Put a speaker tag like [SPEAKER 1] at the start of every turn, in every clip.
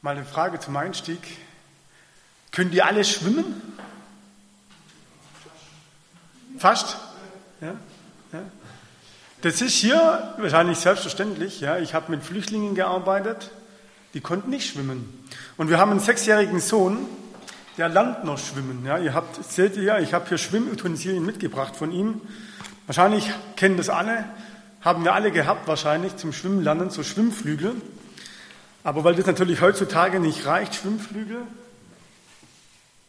[SPEAKER 1] Mal eine Frage zum Einstieg. Können die alle schwimmen? Fast? Ja? ja? Das ist hier wahrscheinlich selbstverständlich. Ja? Ich habe mit Flüchtlingen gearbeitet, die konnten nicht schwimmen. Und wir haben einen sechsjährigen Sohn, der lernt noch schwimmen. Ja? Ihr habt, seht ihr, ich habe hier Schwimmutensilien mitgebracht von ihm. Wahrscheinlich kennen das alle, haben wir alle gehabt wahrscheinlich zum Schwimmen lernen, so Schwimmflügel. Aber weil das natürlich heutzutage nicht reicht, Schwimmflügel,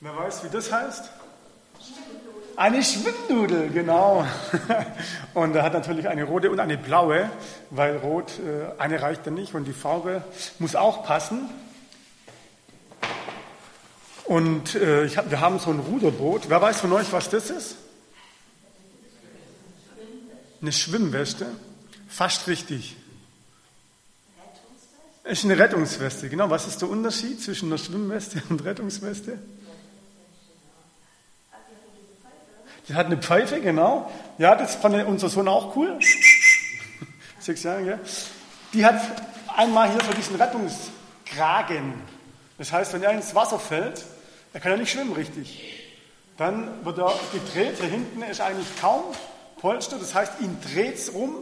[SPEAKER 1] wer weiß, wie das heißt? Eine Schwimmnudel, genau. Und er hat natürlich eine rote und eine blaue, weil rot, äh, eine reicht dann nicht und die Farbe muss auch passen. Und äh, hab, wir haben so ein Ruderboot. Wer weiß von euch, was das ist? Eine Schwimmweste. Fast richtig. Es ist eine Rettungsweste, genau. Was ist der Unterschied zwischen einer Schwimmweste und Rettungsweste? Die hat eine Pfeife, genau. Ja, das fand unser Sohn auch cool. Sechs Jahre, ja. Die hat einmal hier so diesen Rettungskragen. Das heißt, wenn er ins Wasser fällt, er kann ja nicht schwimmen richtig. Dann wird er gedreht. Hier hinten ist eigentlich kaum Polster. Das heißt, ihn dreht es rum,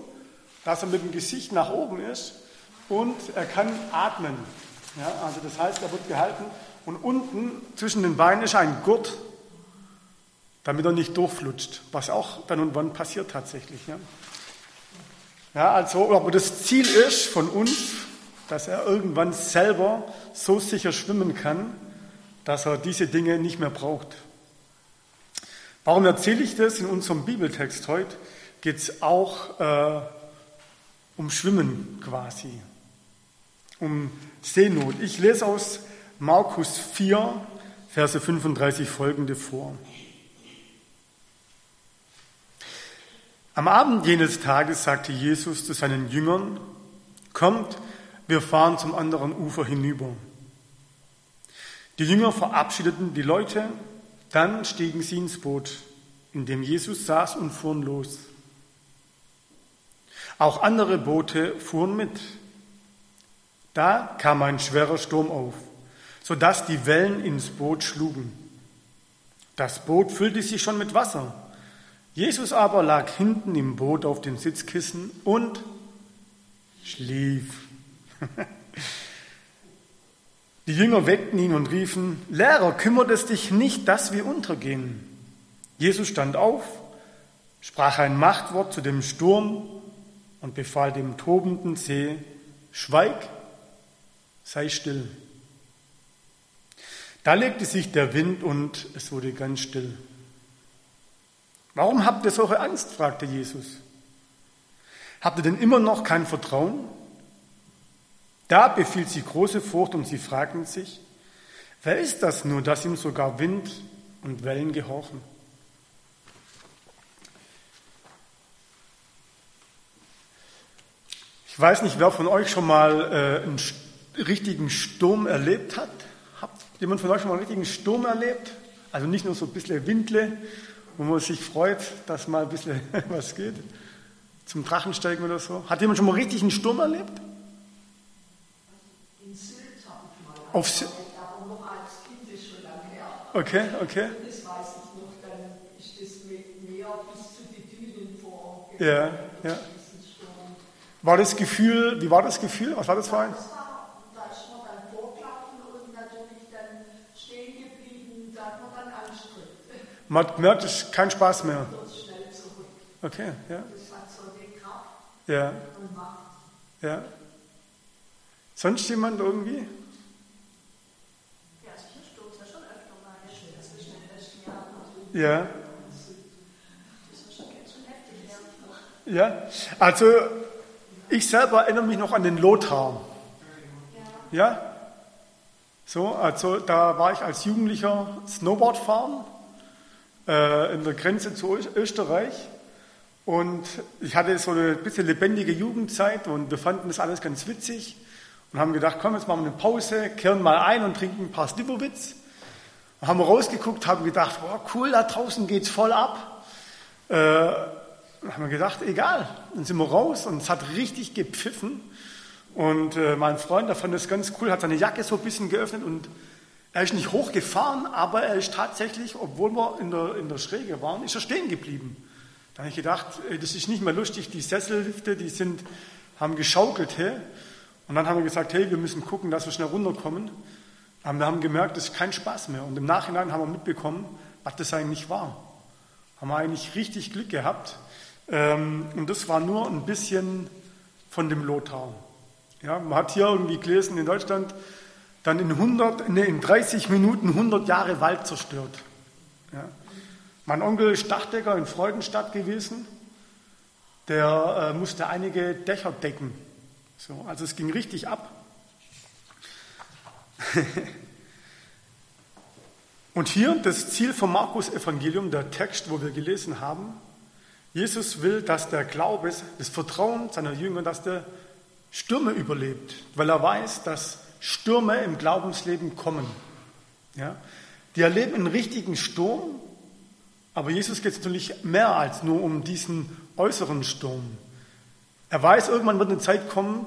[SPEAKER 1] dass er mit dem Gesicht nach oben ist und er kann atmen. Ja, also das heißt, er wird gehalten und unten zwischen den Beinen ist ein Gurt, damit er nicht durchflutscht, was auch dann und wann passiert tatsächlich. Ja, ja also, aber das Ziel ist von uns, dass er irgendwann selber so sicher schwimmen kann, dass er diese Dinge nicht mehr braucht. Warum erzähle ich das? In unserem Bibeltext heute geht es auch äh, um Schwimmen quasi um Seenot. Ich lese aus Markus 4, Verse 35 folgende vor. Am Abend jenes Tages sagte Jesus zu seinen Jüngern, Kommt, wir fahren zum anderen Ufer hinüber. Die Jünger verabschiedeten die Leute, dann stiegen sie ins Boot, in dem Jesus saß und fuhren los. Auch andere Boote fuhren mit. Da kam ein schwerer Sturm auf, sodass die Wellen ins Boot schlugen. Das Boot füllte sich schon mit Wasser. Jesus aber lag hinten im Boot auf dem Sitzkissen und schlief. Die Jünger weckten ihn und riefen, Lehrer, kümmert es dich nicht, dass wir untergehen? Jesus stand auf, sprach ein Machtwort zu dem Sturm und befahl dem tobenden See, Schweig, sei still. Da legte sich der Wind und es wurde ganz still. Warum habt ihr solche Angst? fragte Jesus. Habt ihr denn immer noch kein Vertrauen? Da befiel sie große Furcht und sie fragten sich, wer ist das nur, dass ihm sogar Wind und Wellen gehorchen? Ich weiß nicht, wer von euch schon mal äh, einen richtigen Sturm erlebt hat? Habt jemand von euch schon mal einen richtigen Sturm erlebt? Also nicht nur so ein bisschen Windle, wo man sich freut, dass mal ein bisschen was geht. Zum Drachensteigen oder so. Hat jemand schon mal richtig einen Sturm erlebt?
[SPEAKER 2] In Sylt habe ich mal.
[SPEAKER 1] Auf Sylt?
[SPEAKER 2] Aber noch als Kind ist schon lange her.
[SPEAKER 1] Okay, okay.
[SPEAKER 2] Das weiß ich noch, dann ist das Meer bis zu den Dünen vor.
[SPEAKER 1] Ja, ja. War das Gefühl, wie war das Gefühl? Was war das für ein?
[SPEAKER 2] Das war, da ist man dann vorgelaufen und natürlich dann stehen geblieben, da hat man dann anstrengend.
[SPEAKER 1] Man hat gemerkt, es ist kein Spaß mehr. Okay, ja. Ja, ja. Sonst jemand irgendwie?
[SPEAKER 2] Ja, Ja.
[SPEAKER 1] also ich selber erinnere mich noch an den Lothar. Ja? So, also da war ich als Jugendlicher Snowboard fahren äh, in der Grenze zu Österreich und ich hatte so eine bisschen lebendige Jugendzeit und wir fanden das alles ganz witzig und haben gedacht, komm, jetzt machen wir eine Pause, kehren mal ein und trinken ein paar Slivovitz. Haben rausgeguckt, haben gedacht, wow, cool, da draußen geht's voll ab. Äh, haben wir gedacht, egal. Dann sind wir raus und es hat richtig gepfiffen. Und äh, mein Freund, der fand das ganz cool, hat seine Jacke so ein bisschen geöffnet und er ist nicht hochgefahren, aber er ist tatsächlich, obwohl wir in der, in der Schräge waren, ist er stehen geblieben. Da habe ich gedacht, ey, das ist nicht mehr lustig, die Sessellifte, die sind, haben geschaukelt. Hey? Und dann haben wir gesagt, hey, wir müssen gucken, dass wir schnell runterkommen. Aber wir haben gemerkt, das ist kein Spaß mehr. Und im Nachhinein haben wir mitbekommen, was das eigentlich war. Haben wir eigentlich richtig Glück gehabt. Ähm, und das war nur ein bisschen von dem Lothar. Ja, man hat hier irgendwie gelesen in Deutschland, dann in, 100, nee, in 30 Minuten 100 Jahre Wald zerstört. Ja. Mein Onkel ist Dachdecker in Freudenstadt gewesen. Der äh, musste einige Dächer decken. So, also es ging richtig ab. Und hier das Ziel vom Markus Evangelium, der Text, wo wir gelesen haben. Jesus will, dass der Glaube, das Vertrauen seiner Jünger, dass der Stürme überlebt, weil er weiß, dass Stürme im Glaubensleben kommen. Ja? Die erleben einen richtigen Sturm, aber Jesus geht es natürlich mehr als nur um diesen äußeren Sturm. Er weiß, irgendwann wird eine Zeit kommen,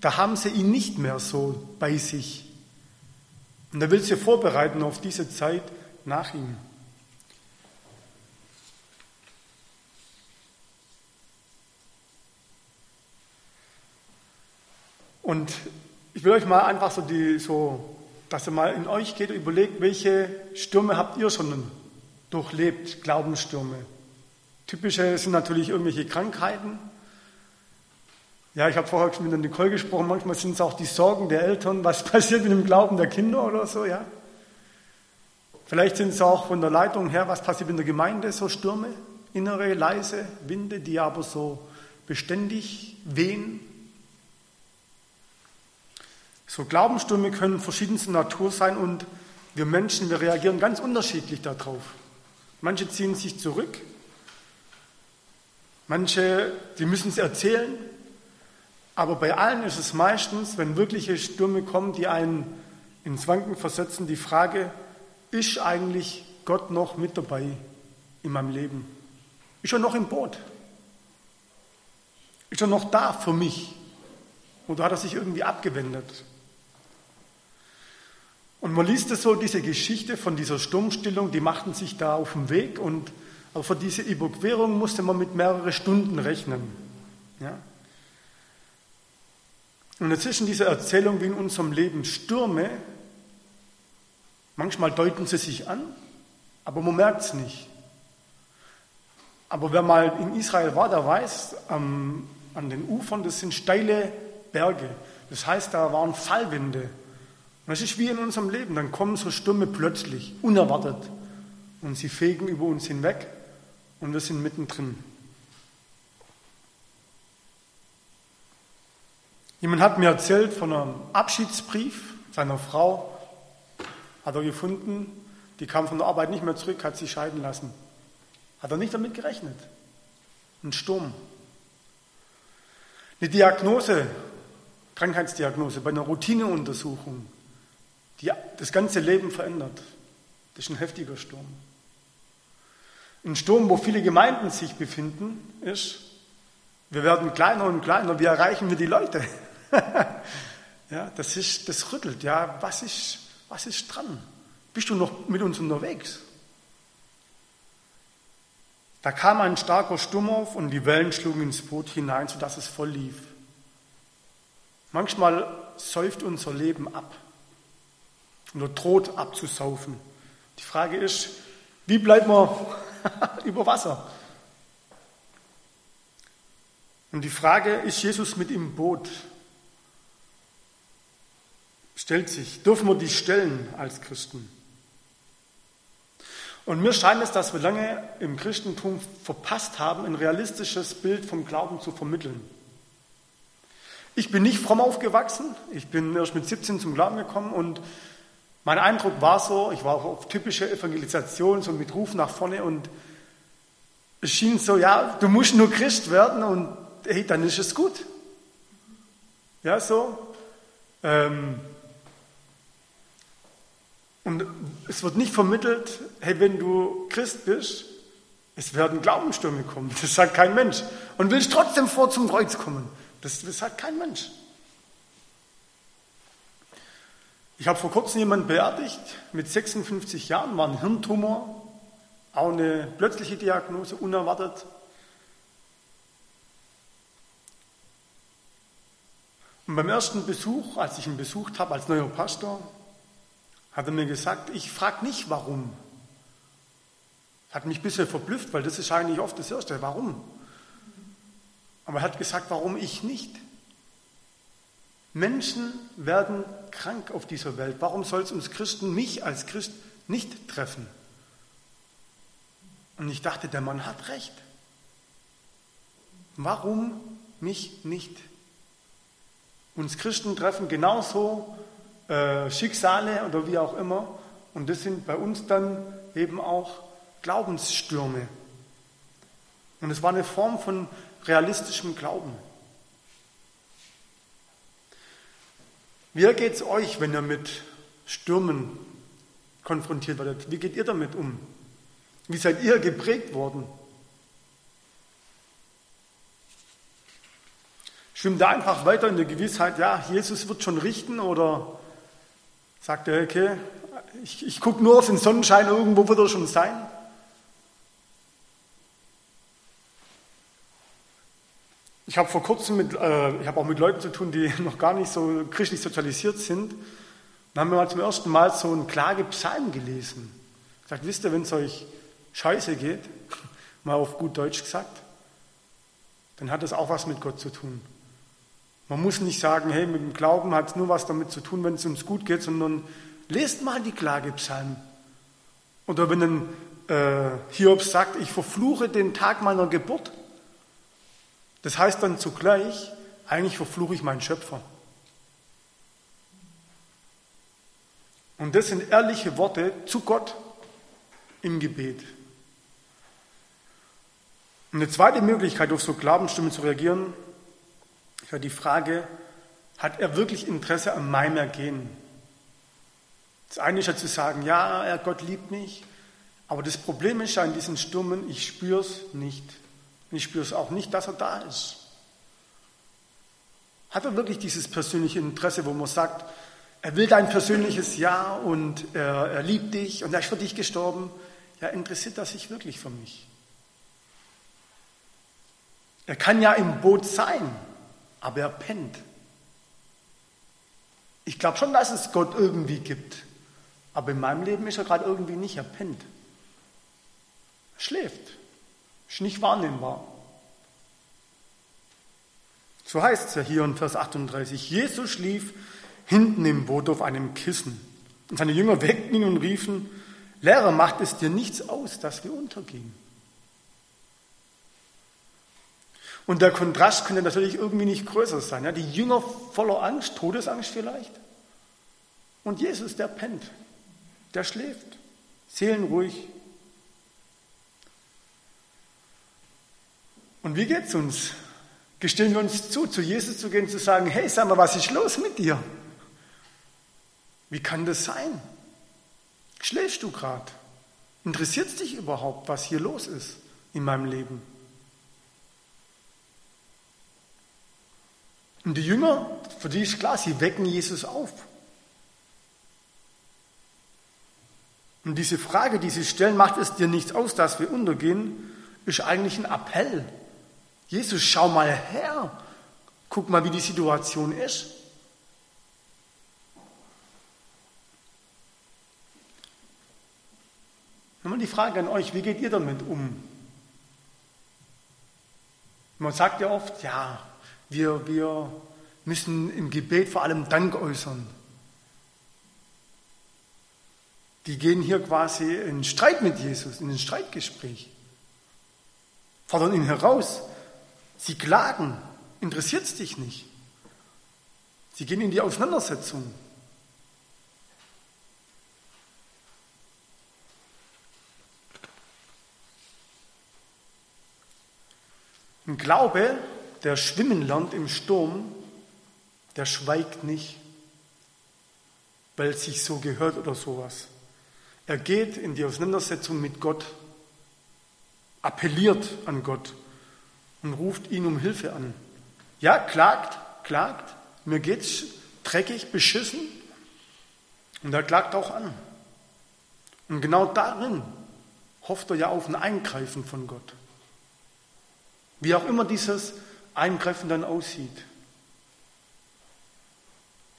[SPEAKER 1] da haben sie ihn nicht mehr so bei sich. Und er will sie vorbereiten auf diese Zeit nach ihm. Und ich will euch mal einfach so die, so, dass ihr mal in euch geht und überlegt, welche Stürme habt ihr schon durchlebt, Glaubensstürme. Typische sind natürlich irgendwelche Krankheiten. Ja, ich habe vorher schon mit der Nicole gesprochen, manchmal sind es auch die Sorgen der Eltern, was passiert mit dem Glauben der Kinder oder so, ja. Vielleicht sind es auch von der Leitung her, was passiert in der Gemeinde, so Stürme, innere, leise Winde, die aber so beständig wehen. So Glaubensstürme können verschiedenster Natur sein und wir Menschen, wir reagieren ganz unterschiedlich darauf. Manche ziehen sich zurück, manche, die müssen es erzählen, aber bei allen ist es meistens, wenn wirkliche Stürme kommen, die einen ins Wanken versetzen, die Frage, ist eigentlich Gott noch mit dabei in meinem Leben? Ist er noch im Boot? Ist er noch da für mich? Oder hat er sich irgendwie abgewendet? Und man liest es so, diese Geschichte von dieser Sturmstillung, die machten sich da auf den Weg und aber für diese Überquerung musste man mit mehreren Stunden rechnen. Ja? Und dazwischen diese Erzählung wie in unserem Leben Stürme, manchmal deuten sie sich an, aber man merkt es nicht. Aber wer mal in Israel war, der weiß, ähm, an den Ufern, das sind steile Berge. Das heißt, da waren Fallwinde. Und das ist wie in unserem Leben. Dann kommen so Stürme plötzlich, unerwartet. Und sie fegen über uns hinweg und wir sind mittendrin. Jemand hat mir erzählt von einem Abschiedsbrief seiner Frau, hat er gefunden, die kam von der Arbeit nicht mehr zurück, hat sich scheiden lassen. Hat er nicht damit gerechnet. Ein Sturm. Eine Diagnose, Krankheitsdiagnose bei einer Routineuntersuchung die das ganze Leben verändert. Das ist ein heftiger Sturm. Ein Sturm, wo viele Gemeinden sich befinden, ist, wir werden kleiner und kleiner, wie erreichen wir die Leute? ja, das, ist, das rüttelt. Ja, was ist, was ist dran? Bist du noch mit uns unterwegs? Da kam ein starker Sturm auf und die Wellen schlugen ins Boot hinein, sodass es voll lief. Manchmal säuft unser Leben ab oder droht abzusaufen. Die Frage ist, wie bleibt man über Wasser? Und die Frage, ist Jesus mit im Boot? Stellt sich, dürfen wir die stellen als Christen? Und mir scheint es, dass wir lange im Christentum verpasst haben, ein realistisches Bild vom Glauben zu vermitteln. Ich bin nicht fromm aufgewachsen, ich bin erst mit 17 zum Glauben gekommen und mein Eindruck war so, ich war auch auf typische Evangelisation, so mit Ruf nach vorne und es schien so, ja, du musst nur Christ werden und hey, dann ist es gut. Ja, so. Ähm, und es wird nicht vermittelt, hey, wenn du Christ bist, es werden Glaubensstürme kommen. Das sagt kein Mensch. Und willst trotzdem vor zum Kreuz kommen. Das, das sagt kein Mensch. Ich habe vor kurzem jemanden beerdigt mit 56 Jahren, war ein Hirntumor, auch eine plötzliche Diagnose, unerwartet. Und beim ersten Besuch, als ich ihn besucht habe als neuer Pastor, hat er mir gesagt, ich frage nicht warum. Hat mich ein bisschen verblüfft, weil das ist eigentlich oft das Erste, warum? Aber er hat gesagt, warum ich nicht? Menschen werden krank auf dieser Welt. Warum soll es uns Christen, mich als Christ, nicht treffen? Und ich dachte, der Mann hat recht. Warum mich nicht? Uns Christen treffen genauso äh, Schicksale oder wie auch immer. Und das sind bei uns dann eben auch Glaubensstürme. Und es war eine Form von realistischem Glauben. Wie geht es euch, wenn ihr mit Stürmen konfrontiert werdet? Wie geht ihr damit um? Wie seid ihr geprägt worden? Schwimmt ihr einfach weiter in der Gewissheit, ja, Jesus wird schon richten oder sagt er, okay, ich, ich gucke nur auf den Sonnenschein, irgendwo wird er schon sein? Ich habe vor kurzem mit, äh, ich habe auch mit Leuten zu tun, die noch gar nicht so christlich sozialisiert sind. Dann haben wir mal zum ersten Mal so einen Klagepsalm gelesen. Gesagt, wisst ihr, wenn es euch scheiße geht, mal auf gut Deutsch gesagt, dann hat das auch was mit Gott zu tun. Man muss nicht sagen, hey, mit dem Glauben hat es nur was damit zu tun, wenn es uns gut geht, sondern lest mal die Klagepsalmen. Oder wenn ein äh, Hiob sagt, ich verfluche den Tag meiner Geburt, das heißt dann zugleich, eigentlich verfluche ich meinen Schöpfer. Und das sind ehrliche Worte zu Gott im Gebet. Und eine zweite Möglichkeit, auf so Glaubensstimmen zu reagieren, ist ja die Frage, hat er wirklich Interesse an meinem Ergehen? Das eine ist ja zu sagen, ja, Gott liebt mich, aber das Problem ist ja in diesen Sturmen, ich spüre es nicht. Und ich spüre es auch nicht, dass er da ist. Hat er wirklich dieses persönliche Interesse, wo man sagt, er will dein persönliches Ja und er, er liebt dich und er ist für dich gestorben? Ja, interessiert er sich wirklich für mich? Er kann ja im Boot sein, aber er pennt. Ich glaube schon, dass es Gott irgendwie gibt, aber in meinem Leben ist er gerade irgendwie nicht, er pennt. Er schläft. Ist nicht wahrnehmbar. So heißt es ja hier in Vers 38. Jesus schlief hinten im Boot auf einem Kissen. Und seine Jünger weckten ihn und riefen, Lehrer, macht es dir nichts aus, dass wir untergehen. Und der Kontrast könnte natürlich irgendwie nicht größer sein. Ja? Die Jünger voller Angst, Todesangst vielleicht. Und Jesus, der pennt, der schläft, seelenruhig, Und wie geht es uns? Gestehen wir uns zu, zu Jesus zu gehen, zu sagen, hey, sag mal, was ist los mit dir? Wie kann das sein? Schläfst du gerade? Interessiert es dich überhaupt, was hier los ist in meinem Leben? Und die Jünger, für die ist klar, sie wecken Jesus auf. Und diese Frage, die sie stellen, macht es dir nichts aus, dass wir untergehen, ist eigentlich ein Appell Jesus, schau mal her. Guck mal, wie die Situation ist. Nochmal die Frage an euch, wie geht ihr damit um? Man sagt ja oft, ja, wir, wir müssen im Gebet vor allem Dank äußern. Die gehen hier quasi in Streit mit Jesus, in ein Streitgespräch, fordern ihn heraus. Sie klagen, interessiert es dich nicht. Sie gehen in die Auseinandersetzung. Ein Glaube, der schwimmen lernt im Sturm, der schweigt nicht, weil es sich so gehört oder sowas. Er geht in die Auseinandersetzung mit Gott, appelliert an Gott und ruft ihn um Hilfe an. Ja, klagt, klagt, mir geht's dreckig, beschissen, Und er klagt auch an. Und genau darin hofft er ja auf ein Eingreifen von Gott. Wie auch immer dieses Eingreifen dann aussieht.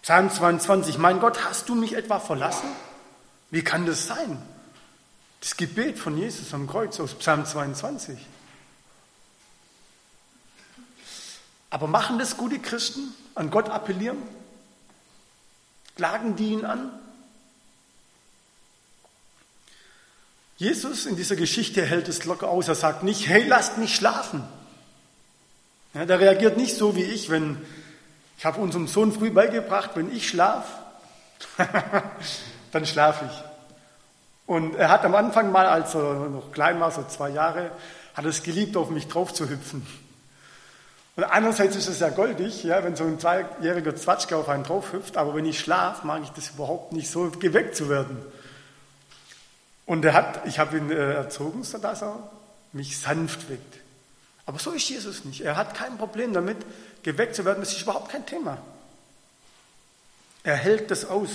[SPEAKER 1] Psalm 22, mein Gott, hast du mich etwa verlassen? Wie kann das sein? Das Gebet von Jesus am Kreuz aus Psalm 22. Aber machen das gute Christen? An Gott appellieren? Klagen die ihn an? Jesus in dieser Geschichte hält es locker aus. Er sagt nicht, hey, lasst mich schlafen. Ja, der reagiert nicht so wie ich, wenn ich habe unserem Sohn früh beigebracht, wenn ich schlaf, dann schlafe ich. Und er hat am Anfang mal, als er noch klein war, so zwei Jahre, hat es geliebt, auf mich drauf zu hüpfen. Und einerseits ist es ja goldig, ja, wenn so ein zweijähriger Zwatschke auf einen drauf hüpft, aber wenn ich schlafe, mag ich das überhaupt nicht, so geweckt zu werden. Und er hat, ich habe ihn äh, erzogen, sodass er mich sanft weckt. Aber so ist Jesus nicht. Er hat kein Problem damit, geweckt zu werden. Das ist überhaupt kein Thema. Er hält das aus.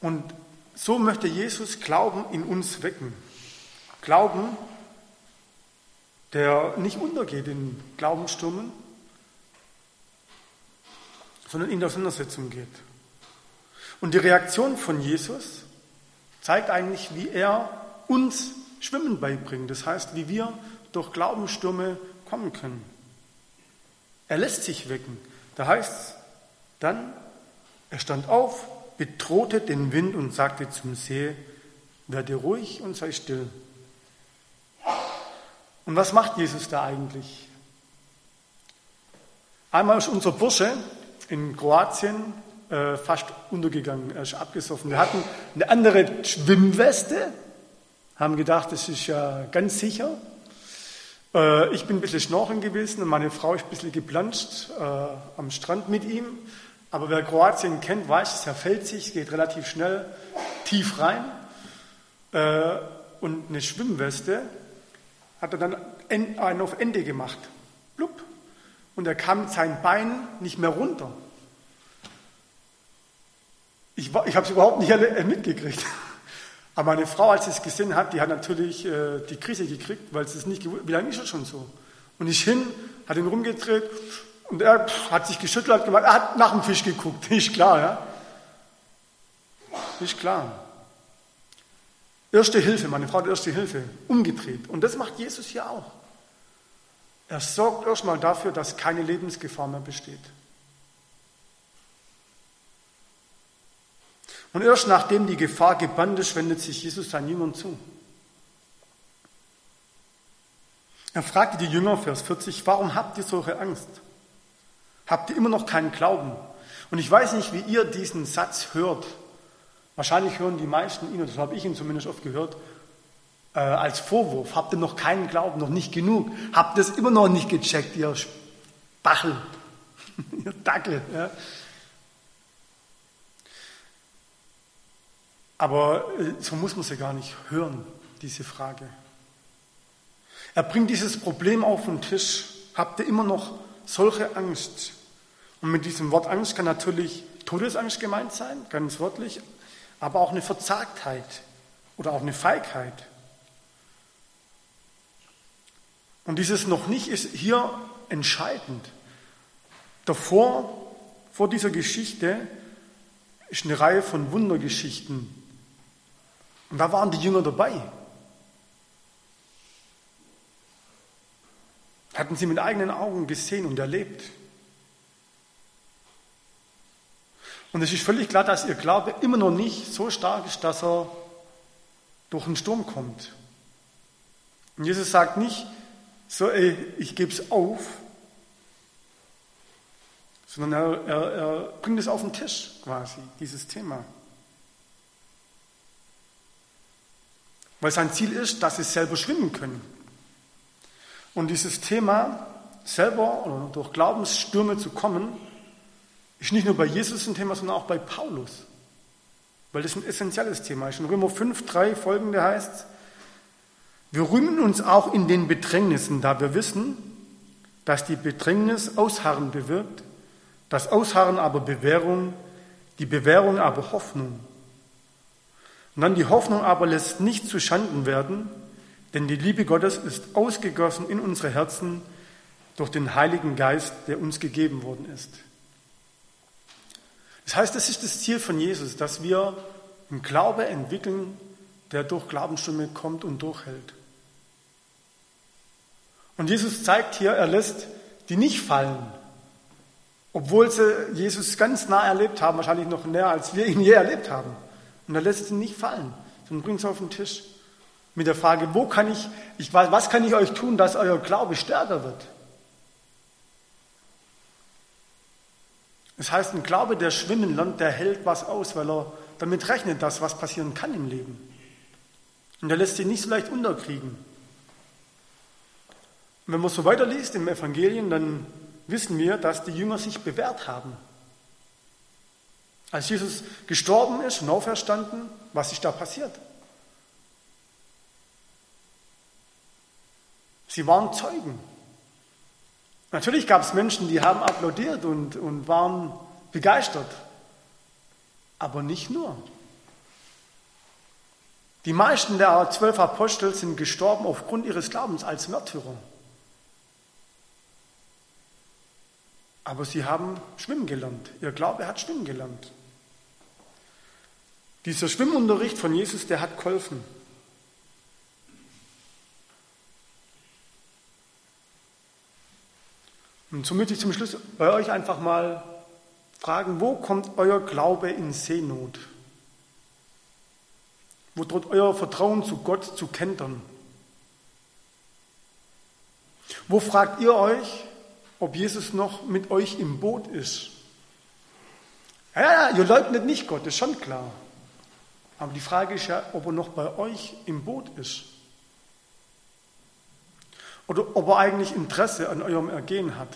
[SPEAKER 1] Und so möchte Jesus Glauben in uns wecken. Glauben, der nicht untergeht in Glaubensstürmen, sondern in der Auseinandersetzung geht. Und die Reaktion von Jesus zeigt eigentlich, wie er uns Schwimmen beibringt. Das heißt, wie wir durch Glaubensstürme kommen können. Er lässt sich wecken. Da heißt es dann, er stand auf, bedrohte den Wind und sagte zum See, werde ruhig und sei still. Und was macht Jesus da eigentlich? Einmal ist unser Bursche in Kroatien äh, fast untergegangen, er ist abgesoffen. Wir hatten eine andere Schwimmweste, haben gedacht, das ist ja ganz sicher. Äh, ich bin ein bisschen schnorcheln gewesen und meine Frau ist ein bisschen geplanscht äh, am Strand mit ihm. Aber wer Kroatien kennt, weiß, es verfällt sich, geht relativ schnell tief rein. Äh, und eine Schwimmweste hat er dann einen auf Ende gemacht. Blub. Und er kam mit seinen Beinen nicht mehr runter. Ich, ich habe es überhaupt nicht mitgekriegt. Aber meine Frau, als sie es gesehen hat, die hat natürlich äh, die Krise gekriegt, weil sie es nicht gewusst Wie lange ist das schon so? Und ich hin, hat ihn rumgedreht, und er hat sich geschüttelt, hat gemacht, er hat nach dem Fisch geguckt. Ist klar, ja? Ist klar. Erste Hilfe, meine Frau erste Hilfe, umgedreht. Und das macht Jesus hier auch. Er sorgt erstmal dafür, dass keine Lebensgefahr mehr besteht. Und erst nachdem die Gefahr gebannt ist, wendet sich Jesus seinen Jüngern zu. Er fragte die Jünger, Vers 40, warum habt ihr solche Angst? habt ihr immer noch keinen Glauben. Und ich weiß nicht, wie ihr diesen Satz hört. Wahrscheinlich hören die meisten ihn, oder so habe ich ihn zumindest oft gehört, äh, als Vorwurf. Habt ihr noch keinen Glauben, noch nicht genug? Habt ihr es immer noch nicht gecheckt, ihr Spachel, ihr Dackel? Ja? Aber äh, so muss man sie gar nicht hören, diese Frage. Er bringt dieses Problem auf den Tisch. Habt ihr immer noch solche Angst? Und mit diesem Wort Angst kann natürlich Todesangst gemeint sein, ganz wörtlich, aber auch eine Verzagtheit oder auch eine Feigheit. Und dieses noch nicht ist hier entscheidend. Davor, vor dieser Geschichte, ist eine Reihe von Wundergeschichten. Und da waren die Jünger dabei. Hatten sie mit eigenen Augen gesehen und erlebt. Und es ist völlig klar, dass ihr Glaube immer noch nicht so stark ist, dass er durch einen Sturm kommt. Und Jesus sagt nicht, so, ey, ich gebe es auf, sondern er, er, er bringt es auf den Tisch quasi, dieses Thema. Weil sein Ziel ist, dass sie selber schwimmen können. Und dieses Thema, selber oder durch Glaubensstürme zu kommen, ist nicht nur bei Jesus ein Thema, sondern auch bei Paulus. Weil das ein essentielles Thema ist. In Römer 5, 3 folgende heißt, wir rühmen uns auch in den Bedrängnissen, da wir wissen, dass die Bedrängnis Ausharren bewirkt, das Ausharren aber Bewährung, die Bewährung aber Hoffnung. Und dann die Hoffnung aber lässt nicht zu Schanden werden, denn die Liebe Gottes ist ausgegossen in unsere Herzen durch den Heiligen Geist, der uns gegeben worden ist. Das heißt, es ist das Ziel von Jesus, dass wir einen Glaube entwickeln, der durch Glaubensstimme kommt und durchhält. Und Jesus zeigt hier, er lässt die nicht fallen, obwohl sie Jesus ganz nah erlebt haben, wahrscheinlich noch näher, als wir ihn je erlebt haben. Und er lässt sie nicht fallen, sondern bringt sie auf den Tisch mit der Frage, wo kann ich, ich was kann ich euch tun, dass euer Glaube stärker wird? Das heißt, ein Glaube, der schwimmen lernt, der hält was aus, weil er damit rechnet, dass was passieren kann im Leben. Und er lässt sich nicht so leicht unterkriegen. Und wenn man so weiterliest im Evangelien, dann wissen wir, dass die Jünger sich bewährt haben. Als Jesus gestorben ist und auferstanden, was ist da passiert? Sie waren Zeugen. Natürlich gab es Menschen, die haben applaudiert und, und waren begeistert. Aber nicht nur. Die meisten der zwölf Apostel sind gestorben aufgrund ihres Glaubens als Märtyrer. Aber sie haben schwimmen gelernt. Ihr Glaube hat schwimmen gelernt. Dieser Schwimmunterricht von Jesus, der hat geholfen. Und so möchte ich zum Schluss bei euch einfach mal fragen, wo kommt euer Glaube in Seenot? Wo droht euer Vertrauen zu Gott zu kentern? Wo fragt ihr euch, ob Jesus noch mit euch im Boot ist? Ja, ja, ihr leugnet nicht Gott, ist schon klar. Aber die Frage ist ja, ob er noch bei euch im Boot ist. Oder ob er eigentlich Interesse an eurem Ergehen hat.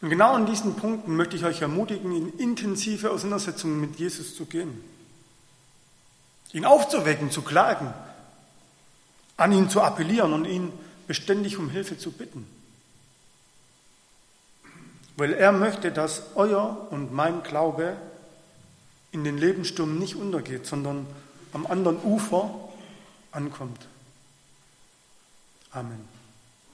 [SPEAKER 1] Und genau an diesen Punkten möchte ich euch ermutigen, in intensive Auseinandersetzungen mit Jesus zu gehen. Ihn aufzuwecken, zu klagen, an ihn zu appellieren und ihn beständig um Hilfe zu bitten. Weil er möchte, dass euer und mein Glaube in den Lebenssturm nicht untergeht, sondern am anderen Ufer ankommt. Amen.